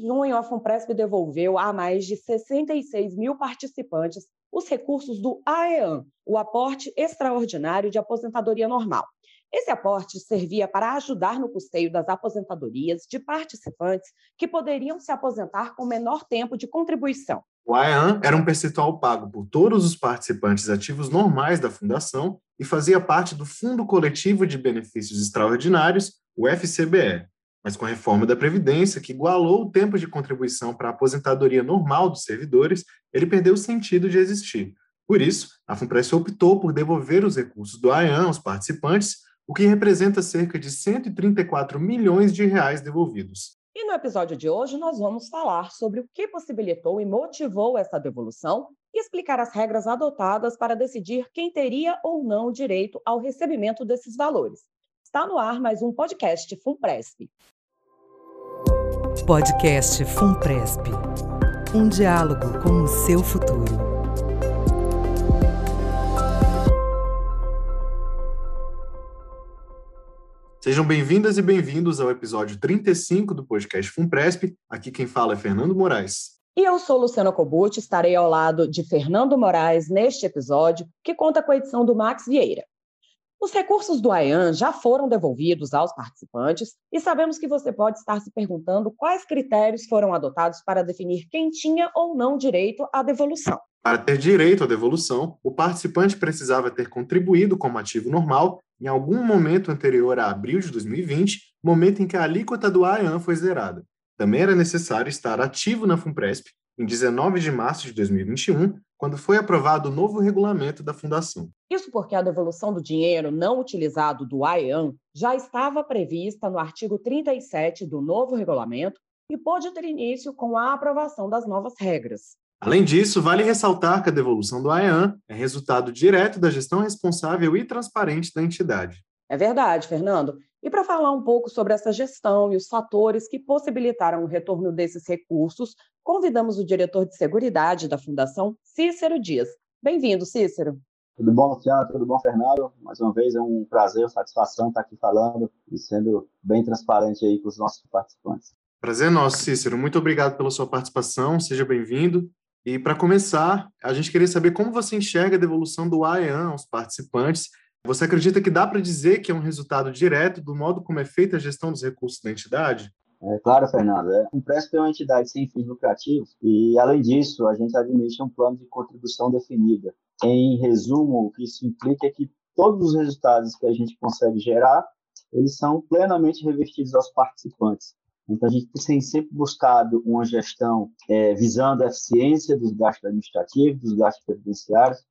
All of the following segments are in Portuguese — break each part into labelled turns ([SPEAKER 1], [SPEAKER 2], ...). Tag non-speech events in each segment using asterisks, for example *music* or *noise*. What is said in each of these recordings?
[SPEAKER 1] junho, a FUNPRESP devolveu a mais de 66 mil participantes os recursos do AEAN, o aporte extraordinário de aposentadoria normal. Esse aporte servia para ajudar no custeio das aposentadorias de participantes que poderiam se aposentar com menor tempo de contribuição.
[SPEAKER 2] O AEAN era um percentual pago por todos os participantes ativos normais da fundação e fazia parte do Fundo Coletivo de Benefícios Extraordinários, o FCBE. Mas com a reforma da Previdência, que igualou o tempo de contribuição para a aposentadoria normal dos servidores, ele perdeu o sentido de existir. Por isso, a FUNPRES optou por devolver os recursos do AEAN aos participantes o que representa cerca de 134 milhões de reais devolvidos.
[SPEAKER 1] E no episódio de hoje nós vamos falar sobre o que possibilitou e motivou essa devolução e explicar as regras adotadas para decidir quem teria ou não direito ao recebimento desses valores. Está no ar mais um podcast FUNPRESP.
[SPEAKER 3] Podcast FUNPRESP. Um diálogo com o seu futuro.
[SPEAKER 2] Sejam bem-vindas e bem-vindos ao episódio 35 do podcast FUNPRESP. Aqui quem fala é Fernando Moraes.
[SPEAKER 1] E eu sou Luciana Cobucci, estarei ao lado de Fernando Moraes neste episódio, que conta com a edição do Max Vieira. Os recursos do AEAN já foram devolvidos aos participantes e sabemos que você pode estar se perguntando quais critérios foram adotados para definir quem tinha ou não direito à devolução.
[SPEAKER 2] Para ter direito à devolução, o participante precisava ter contribuído como ativo normal em algum momento anterior a abril de 2020, momento em que a alíquota do AEAN foi zerada. Também era necessário estar ativo na FUNPRESP em 19 de março de 2021, quando foi aprovado o novo regulamento da Fundação.
[SPEAKER 1] Isso porque a devolução do dinheiro não utilizado do AEAN já estava prevista no artigo 37 do novo regulamento e pôde ter início com a aprovação das novas regras.
[SPEAKER 2] Além disso, vale ressaltar que a devolução do AEAN é resultado direto da gestão responsável e transparente da entidade.
[SPEAKER 1] É verdade, Fernando. E para falar um pouco sobre essa gestão e os fatores que possibilitaram o retorno desses recursos, convidamos o diretor de Seguridade da Fundação, Cícero Dias. Bem-vindo, Cícero.
[SPEAKER 4] Tudo bom, Luciano? Tudo bom, Fernando? Mais uma vez é um prazer, uma satisfação estar aqui falando e sendo bem transparente aí com os nossos participantes.
[SPEAKER 2] Prazer nosso, Cícero. Muito obrigado pela sua participação. Seja bem-vindo. E para começar, a gente queria saber como você enxerga a devolução do AEAN aos participantes. Você acredita que dá para dizer que é um resultado direto do modo como é feita a gestão dos recursos da entidade?
[SPEAKER 4] É, claro, Fernando. É, o Empresp é uma entidade sem fins lucrativos e, além disso, a gente administra um plano de contribuição definida. Em resumo, o que isso implica é que todos os resultados que a gente consegue gerar, eles são plenamente revertidos aos participantes. Então, a gente tem sempre buscado uma gestão é, visando a eficiência dos gastos administrativos, dos gastos previdenciários,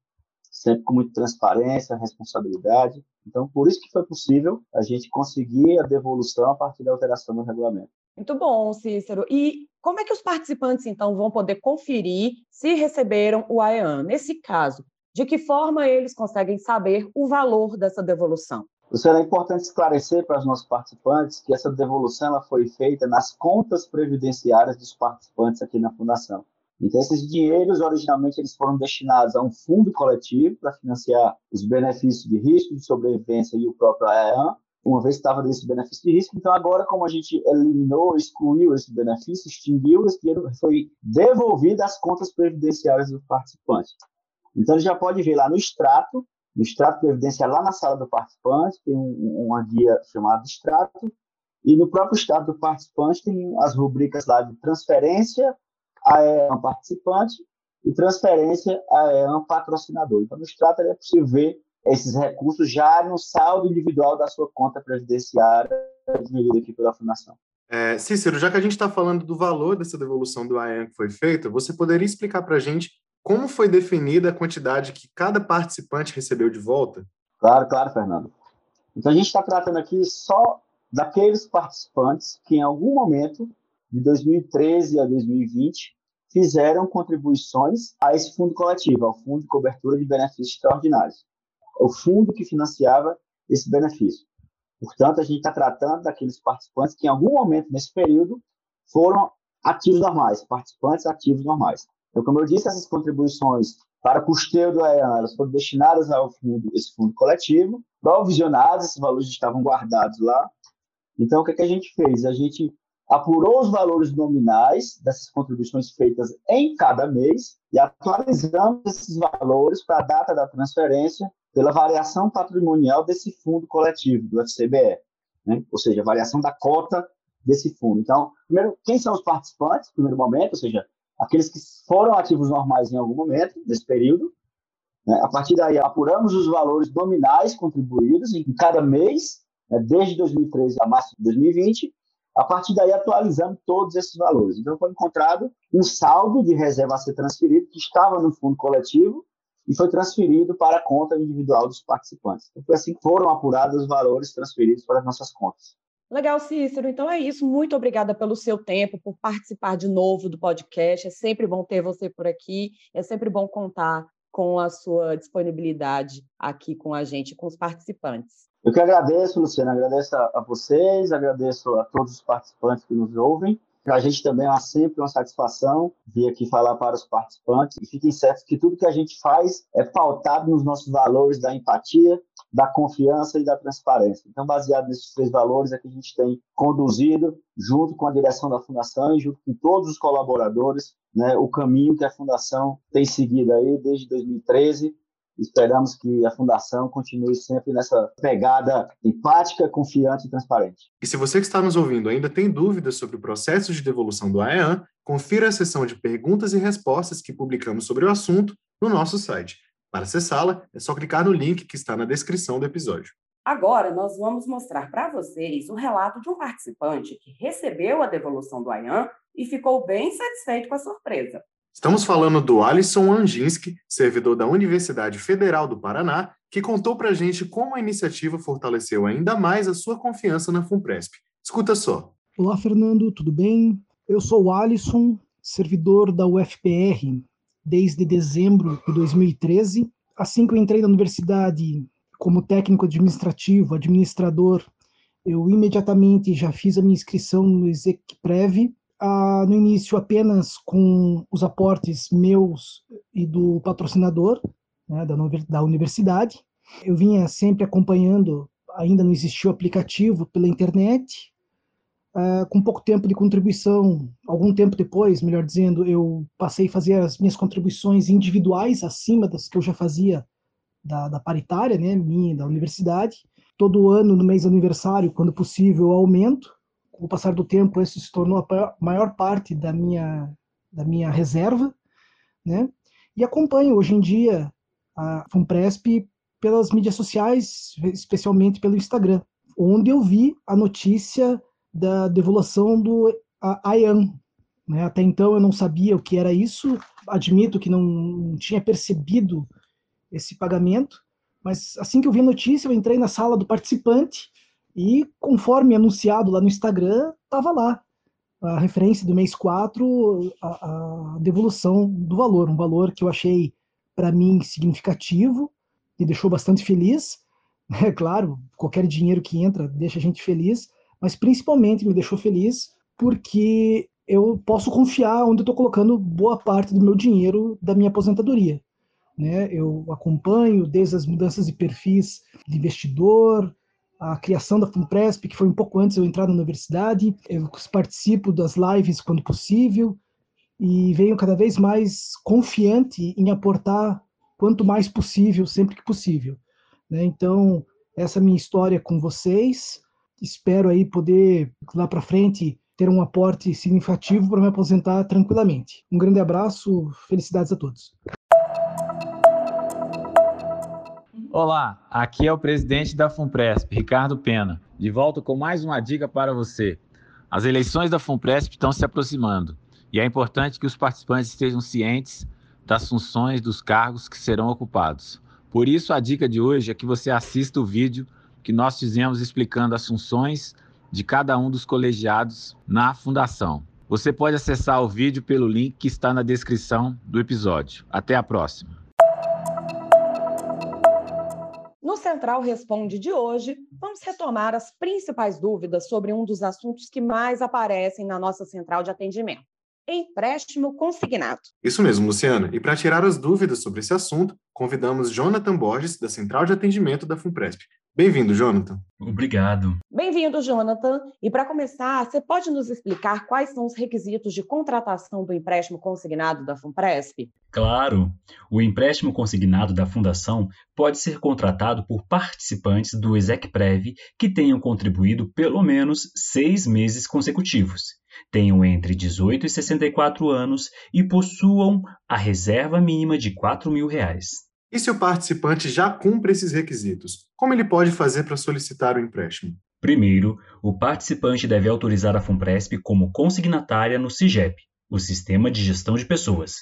[SPEAKER 4] sempre com muita transparência, responsabilidade. Então, por isso que foi possível a gente conseguir a devolução a partir da alteração do regulamento.
[SPEAKER 1] Muito bom, Cícero. E como é que os participantes, então, vão poder conferir se receberam o AEAN? Nesse caso, de que forma eles conseguem saber o valor dessa devolução?
[SPEAKER 4] Luciano, é importante esclarecer para os nossos participantes que essa devolução ela foi feita nas contas previdenciárias dos participantes aqui na Fundação. Então, esses dinheiros, originalmente, eles foram destinados a um fundo coletivo para financiar os benefícios de risco de sobrevivência e o próprio AEAN, uma vez estava desse benefício de risco. Então, agora, como a gente eliminou, excluiu esse benefício, extinguiu, esse dinheiro foi devolvido às contas previdenciárias do participante. Então, ele já pode ver lá no extrato no extrato previdenciário, lá na sala do participante, tem um, uma guia chamada extrato, e no próprio extrato do participante tem as rubricas lá de transferência a EAN participante e transferência a EAN patrocinador. Então, no extrato é possível ver esses recursos já no saldo individual da sua conta previdenciária, dividida aqui pela Fundação.
[SPEAKER 2] É, Cícero, já que a gente está falando do valor dessa devolução do AEAN que foi feita, você poderia explicar para a gente como foi definida a quantidade que cada participante recebeu de volta?
[SPEAKER 4] Claro, claro, Fernando. Então a gente está tratando aqui só daqueles participantes que em algum momento de 2013 a 2020 fizeram contribuições a esse fundo coletivo, ao Fundo de Cobertura de Benefícios Extraordinários, o fundo que financiava esse benefício. Portanto, a gente está tratando daqueles participantes que em algum momento nesse período foram ativos normais, participantes ativos normais. Então, como eu disse, essas contribuições para custeio do AEAN, elas foram destinadas ao fundo, esse fundo coletivo, provisionadas, esses valores estavam guardados lá. Então, o que, é que a gente fez? A gente apurou os valores nominais dessas contribuições feitas em cada mês e atualizamos esses valores para a data da transferência pela variação patrimonial desse fundo coletivo, do FCBE, né? ou seja, a variação da cota desse fundo. Então, primeiro, quem são os participantes, primeiro momento, ou seja, aqueles que foram ativos normais em algum momento desse período. Né? A partir daí, apuramos os valores nominais contribuídos em cada mês, né? desde 2013 a março de 2020, a partir daí, atualizamos todos esses valores. Então, foi encontrado um saldo de reserva a ser transferido que estava no fundo coletivo e foi transferido para a conta individual dos participantes. Então, foi assim que foram apurados os valores transferidos para as nossas contas.
[SPEAKER 1] Legal, Cícero. Então é isso. Muito obrigada pelo seu tempo, por participar de novo do podcast. É sempre bom ter você por aqui. É sempre bom contar com a sua disponibilidade aqui com a gente, com os participantes.
[SPEAKER 4] Eu que agradeço, Luciana, agradeço a, vocês, agradeço a todos os participantes que nos ouvem. Para a gente também é sempre uma satisfação vir aqui falar para os participantes. E fiquem certos que tudo que a gente faz é pautado nos nossos valores da empatia, da confiança e da transparência. Então, baseado nesses três valores, é que a gente tem conduzido, junto com a direção da Fundação e junto com todos os colaboradores, né, o caminho que a Fundação tem seguido aí desde 2013 Esperamos que a Fundação continue sempre nessa pegada empática, confiante e transparente.
[SPEAKER 2] E se você que está nos ouvindo ainda tem dúvidas sobre o processo de devolução do AEAN, confira a seção de perguntas e respostas que publicamos sobre o assunto no nosso site. Para acessá-la, é só clicar no link que está na descrição do episódio.
[SPEAKER 1] Agora, nós vamos mostrar para vocês o relato de um participante que recebeu a devolução do AIAN e ficou bem satisfeito com a surpresa.
[SPEAKER 2] Estamos falando do Alisson Anginski, servidor da Universidade Federal do Paraná, que contou para a gente como a iniciativa fortaleceu ainda mais a sua confiança na FUNPRESP. Escuta só.
[SPEAKER 5] Olá, Fernando, tudo bem? Eu sou o Alisson, servidor da UFPR desde dezembro de 2013. Assim que eu entrei na universidade como técnico administrativo, administrador, eu imediatamente já fiz a minha inscrição no ExecPrev ah, no início apenas com os aportes meus e do patrocinador né, da, da universidade. Eu vinha sempre acompanhando, ainda não existia o aplicativo pela internet, ah, com pouco tempo de contribuição, algum tempo depois, melhor dizendo, eu passei a fazer as minhas contribuições individuais acima das que eu já fazia da, da paritária, né, minha, da universidade. Todo ano, no mês aniversário, quando possível, eu aumento com o passar do tempo, isso se tornou a maior parte da minha, da minha reserva, né? E acompanho hoje em dia a FUNPRESP pelas mídias sociais, especialmente pelo Instagram, onde eu vi a notícia da devolução do AIAN. Né? Até então eu não sabia o que era isso, admito que não tinha percebido esse pagamento, mas assim que eu vi a notícia, eu entrei na sala do participante e conforme anunciado lá no Instagram, estava lá a referência do mês 4, a, a, devolução do valor, um valor que eu achei para mim significativo, me deixou bastante feliz. *laughs* É claro, qualquer dinheiro que entra deixa a gente feliz, mas principalmente me deixou feliz porque eu posso confiar onde eu estou colocando boa parte do meu dinheiro da minha aposentadoria. Né? Eu acompanho desde as mudanças de perfis de investidor, a criação da FUNPRESP, que foi um pouco antes de eu entrar na universidade. Eu participo das lives quando possível e venho cada vez mais confiante em aportar quanto mais possível, sempre que possível. Né? Então, essa é a minha história com vocês. Espero aí poder, lá para frente, ter um aporte significativo para me aposentar tranquilamente. Um grande abraço, felicidades a todos.
[SPEAKER 6] Olá, aqui é o presidente da FUNPRESP, Ricardo Pena, de volta com mais uma dica para você. As eleições da FUNPRESP estão se aproximando e é importante que os participantes estejam cientes das funções dos cargos que serão ocupados. Por isso, a dica de hoje é que você assista o vídeo que nós fizemos explicando as funções de cada um dos colegiados na Fundação. Você pode acessar o vídeo pelo link que está na descrição do episódio. Até a próxima!
[SPEAKER 1] Central Responde de hoje, vamos retomar as principais dúvidas sobre um dos assuntos que mais aparecem na nossa central de atendimento: empréstimo consignado.
[SPEAKER 2] Isso mesmo, Luciana. E para tirar as dúvidas sobre esse assunto, convidamos Jonathan Borges, da Central de Atendimento da FUNPRESP. Bem-vindo, Jonathan.
[SPEAKER 7] Obrigado.
[SPEAKER 1] Bem-vindo, Jonathan. E para começar, você pode nos explicar quais são os requisitos de contratação do empréstimo consignado da FUNPRESP?
[SPEAKER 7] Claro. O empréstimo consignado da Fundação pode ser contratado por participantes do ESECPREV que tenham contribuído pelo menos seis meses consecutivos, tenham entre 18 e 64 anos e possuam a reserva mínima de 4 mil reais.
[SPEAKER 2] E se o participante já cumpre esses requisitos, como ele pode fazer para solicitar o empréstimo?
[SPEAKER 7] Primeiro, o participante deve autorizar a FUNPRESP como consignatária no CIGEP, o Sistema de Gestão de Pessoas.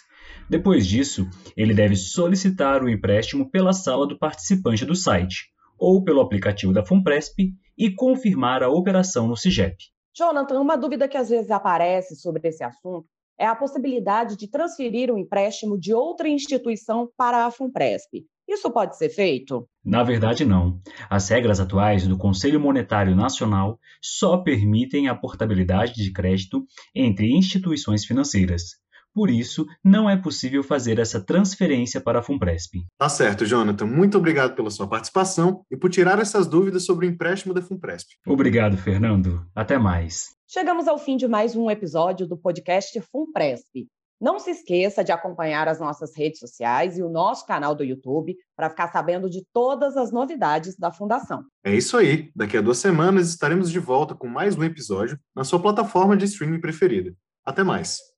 [SPEAKER 7] Depois disso, ele deve solicitar o empréstimo pela sala do participante do site ou pelo aplicativo da FUNPRESP e confirmar a operação no CIGEP.
[SPEAKER 1] Jonathan, uma dúvida que às vezes aparece sobre esse assunto é a possibilidade de transferir um empréstimo de outra instituição para a FUNPRESP. Isso pode ser feito?
[SPEAKER 7] Na verdade, não. As regras atuais do Conselho Monetário Nacional só permitem a portabilidade de crédito entre instituições financeiras. Por isso, não é possível fazer essa transferência para a FUNPRESP.
[SPEAKER 2] Tá certo, Jonathan. Muito obrigado pela sua participação e por tirar essas dúvidas sobre o empréstimo da FUNPRESP.
[SPEAKER 7] Obrigado, Fernando. Até mais.
[SPEAKER 1] Chegamos ao fim de mais um episódio do podcast FUNPRESP. Não se esqueça de acompanhar as nossas redes sociais e o nosso canal do YouTube para ficar sabendo de todas as novidades da Fundação.
[SPEAKER 2] É isso aí. Daqui a duas semanas estaremos de volta com mais um episódio na sua plataforma de streaming preferida. Até mais.